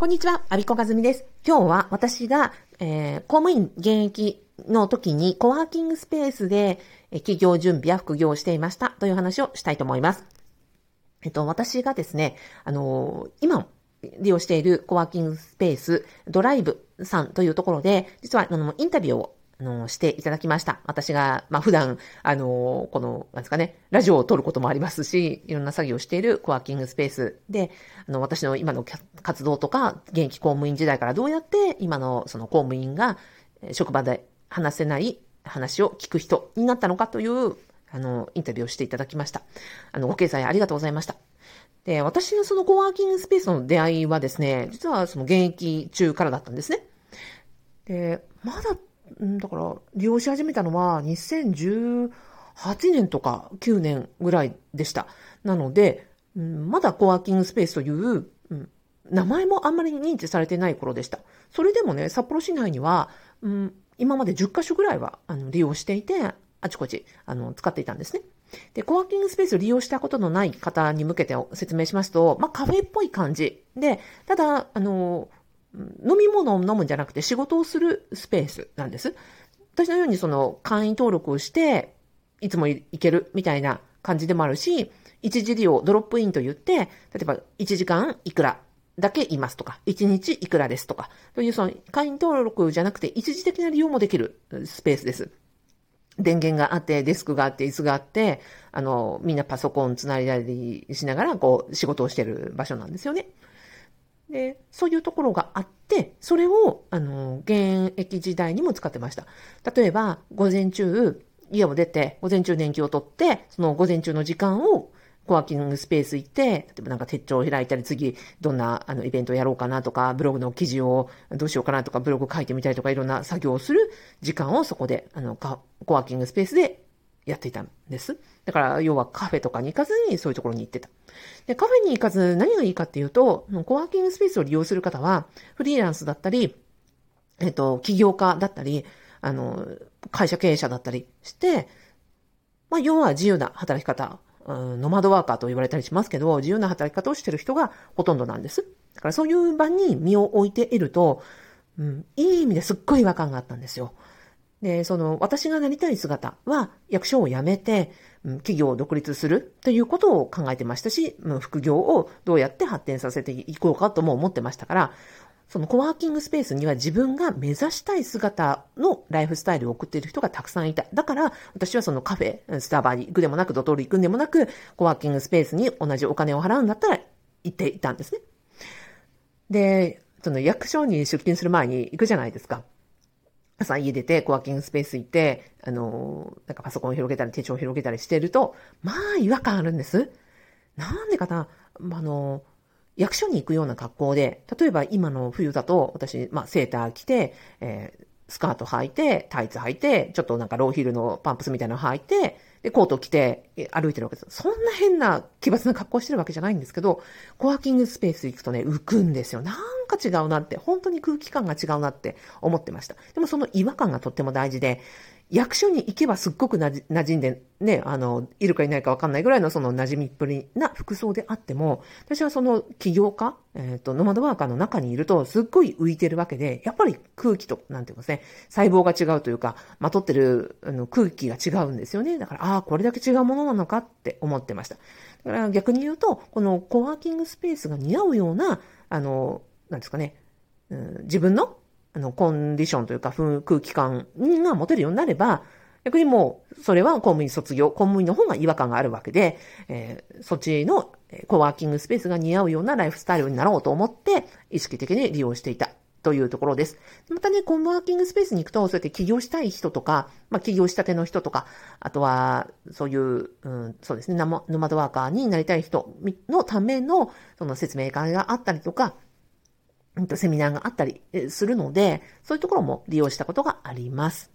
こんにちは、アビコカズミです。今日は私が、えー、公務員現役の時にコワーキングスペースで、え企業準備や副業をしていましたという話をしたいと思います。えっと、私がですね、あのー、今、利用しているコワーキングスペース、ドライブさんというところで、実は、あの、インタビューをあの、していただきました。私が、まあ、普段、あの、この、なんですかね、ラジオを撮ることもありますし、いろんな作業をしているコワーキングスペースで、あの、私の今の活動とか、現役公務員時代からどうやって今のその公務員が職場で話せない話を聞く人になったのかという、あの、インタビューをしていただきました。あの、ご経済ありがとうございました。で、私のそのコワーキングスペースの出会いはですね、実はその現役中からだったんですね。で、まだんだから、利用し始めたのは2018年とか9年ぐらいでした。なので、うん、まだコワーキングスペースという、うん、名前もあんまり認知されてない頃でした。それでもね、札幌市内には、うん、今まで10カ所ぐらいはあの利用していて、あちこちあの使っていたんですね。で、コワーキングスペースを利用したことのない方に向けて説明しますと、まあカフェっぽい感じで、ただ、あの、飲み物を飲むんじゃなくて仕事をするスペースなんです。私のようにその会員登録をして、いつも行けるみたいな感じでもあるし、一時利用、ドロップインと言って、例えば1時間いくらだけいますとか、1日いくらですとか、というその会員登録じゃなくて一時的な利用もできるスペースです。電源があって、デスクがあって、椅子があって、あの、みんなパソコンつないだりしながら、こう、仕事をしてる場所なんですよね。で、そういうところがあって、それを、あの、現役時代にも使ってました。例えば、午前中、家を出て、午前中年金を取って、その午前中の時間を、コワーキングスペース行って、例えばなんか手帳を開いたり、次、どんなあのイベントをやろうかなとか、ブログの記事をどうしようかなとか、ブログ書いてみたりとか、いろんな作業をする時間をそこで、あの、コワーキングスペースでやっていたです。だから、要はカフェとかに行かずにそういうところに行ってた。で、カフェに行かず何がいいかっていうと、コワーキングスペースを利用する方は、フリーランスだったり、えっと、起業家だったり、あの、会社経営者だったりして、まあ、要は自由な働き方、うん、ノマドワーカーと言われたりしますけど、自由な働き方をしてる人がほとんどなんです。だからそういう場に身を置いていると、うん、いい意味ですっごい違和感があったんですよ。で、その、私がなりたい姿は、役所を辞めて、企業を独立するということを考えてましたし、副業をどうやって発展させていこうかとも思ってましたから、そのコワーキングスペースには自分が目指したい姿のライフスタイルを送っている人がたくさんいた。だから、私はそのカフェ、スタバに行くでもなく、ドトール行くんでもなく、コワーキングスペースに同じお金を払うんだったら行っていたんですね。で、その役所に出勤する前に行くじゃないですか。朝家出て、コワーキングスペース行って、あの、なんかパソコンを広げたり、手帳を広げたりしてると、まあ、違和感あるんです。なんでかな、あの、役所に行くような格好で、例えば今の冬だと、私、まあ、セーター着て、えー、スカート履いて、タイツ履いて、ちょっとなんかローヒルのパンプスみたいなの履いて、で、コート着て歩いてるわけです。そんな変な奇抜な格好してるわけじゃないんですけど、コワーキングスペース行くとね、浮くんですよ。なんか違うなって、本当に空気感が違うなって思ってました。でもその違和感がとっても大事で、役所に行けばすっごくなじ馴染んで、ね、あの、いるかいないかわかんないぐらいのその馴染みっぷりな服装であっても、私はその起業家、えっ、ー、と、ノマドワーカーの中にいるとすっごい浮いてるわけで、やっぱり空気と、なんていうかですね、細胞が違うというか、まとってるあの空気が違うんですよね。だから、ああ、これだけ違うものなのかって思ってました。だから逆に言うと、このコワーキングスペースが似合うような、あの、なんですかね、うん、自分のあの、コンディションというか、空気感が持てるようになれば、逆にもう、それは公務員卒業、公務員の方が違和感があるわけで、えー、そっちのコワーキングスペースが似合うようなライフスタイルになろうと思って、意識的に利用していた。というところです。またね、コンワーキングスペースに行くと、そうやって起業したい人とか、まあ、起業したての人とか、あとは、そういう、うん、そうですね、ノマドワーカーになりたい人のための、その説明会があったりとか、セミナーがあったりするので、そういうところも利用したことがあります。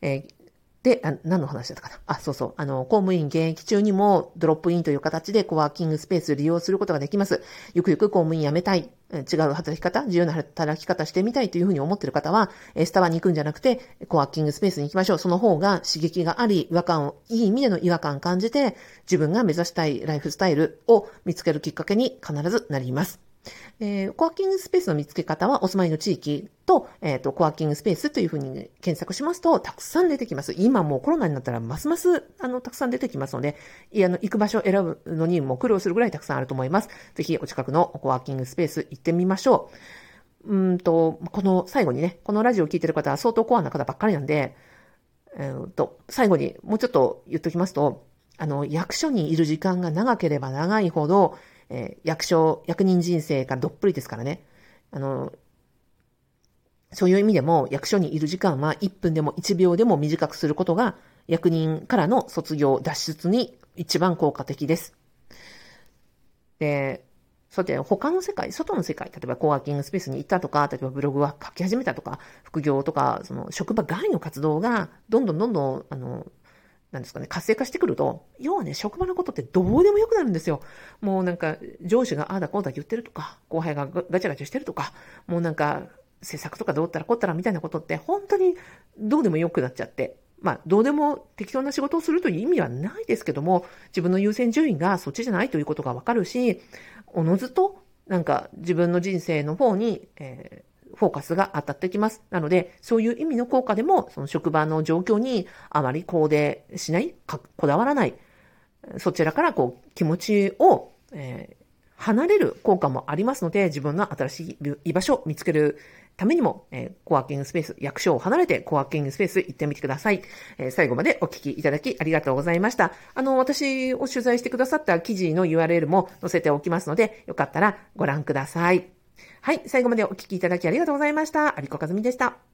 えー、で、何の話だったかなあ、そうそう。あの、公務員現役中にもドロップインという形でコワーキングスペースを利用することができます。ゆくゆく公務員辞めたい、違う働き方、自由な働き方してみたいというふうに思っている方は、スタバに行くんじゃなくて、コワーキングスペースに行きましょう。その方が刺激があり、違和感を、いい意味での違和感を感じて、自分が目指したいライフスタイルを見つけるきっかけに必ずなります。えー、コワーキングスペースの見つけ方はお住まいの地域と、えっ、ー、と、コワーキングスペースというふうに、ね、検索しますと、たくさん出てきます。今もうコロナになったらますます、あの、たくさん出てきますので、いあの、行く場所を選ぶのにも苦労するぐらいたくさんあると思います。ぜひ、お近くのコワーキングスペース行ってみましょう。うんと、この最後にね、このラジオを聞いてる方は相当コアな方ばっかりなんで、えー、と、最後にもうちょっと言っときますと、あの、役所にいる時間が長ければ長いほど、えー、役所、役人人生がどっぷりですからね。あの、そういう意味でも役所にいる時間は1分でも1秒でも短くすることが役人からの卒業脱出に一番効果的です。で、そうやって他の世界、外の世界、例えばコワーキングスペースに行ったとか、例えばブログは書き始めたとか、副業とか、その職場外の活動がどんどんどんどん、あの、なんですかね、活性化してくると、要はね、職場のことってどうでもよくなるんですよ。もうなんか、上司がああだこうだ言ってるとか、後輩がガチャガチャしてるとか、もうなんか、施策とかどうったらこったらみたいなことって、本当にどうでもよくなっちゃって。まあ、どうでも適当な仕事をするという意味はないですけども、自分の優先順位がそっちじゃないということがわかるし、おのずと、なんか自分の人生の方に、えーフォーカスが当たってきます。なので、そういう意味の効果でも、その職場の状況にあまりコーデしない、こだわらない、そちらからこう気持ちを、えー、離れる効果もありますので、自分の新しい居場所を見つけるためにも、えー、コワーキングスペース、役所を離れてコワーキングスペース行ってみてください。えー、最後までお聞きいただきありがとうございました。あの、私を取材してくださった記事の URL も載せておきますので、よかったらご覧ください。はい、最後までお聞きいただきありがとうございました。有子和美でした。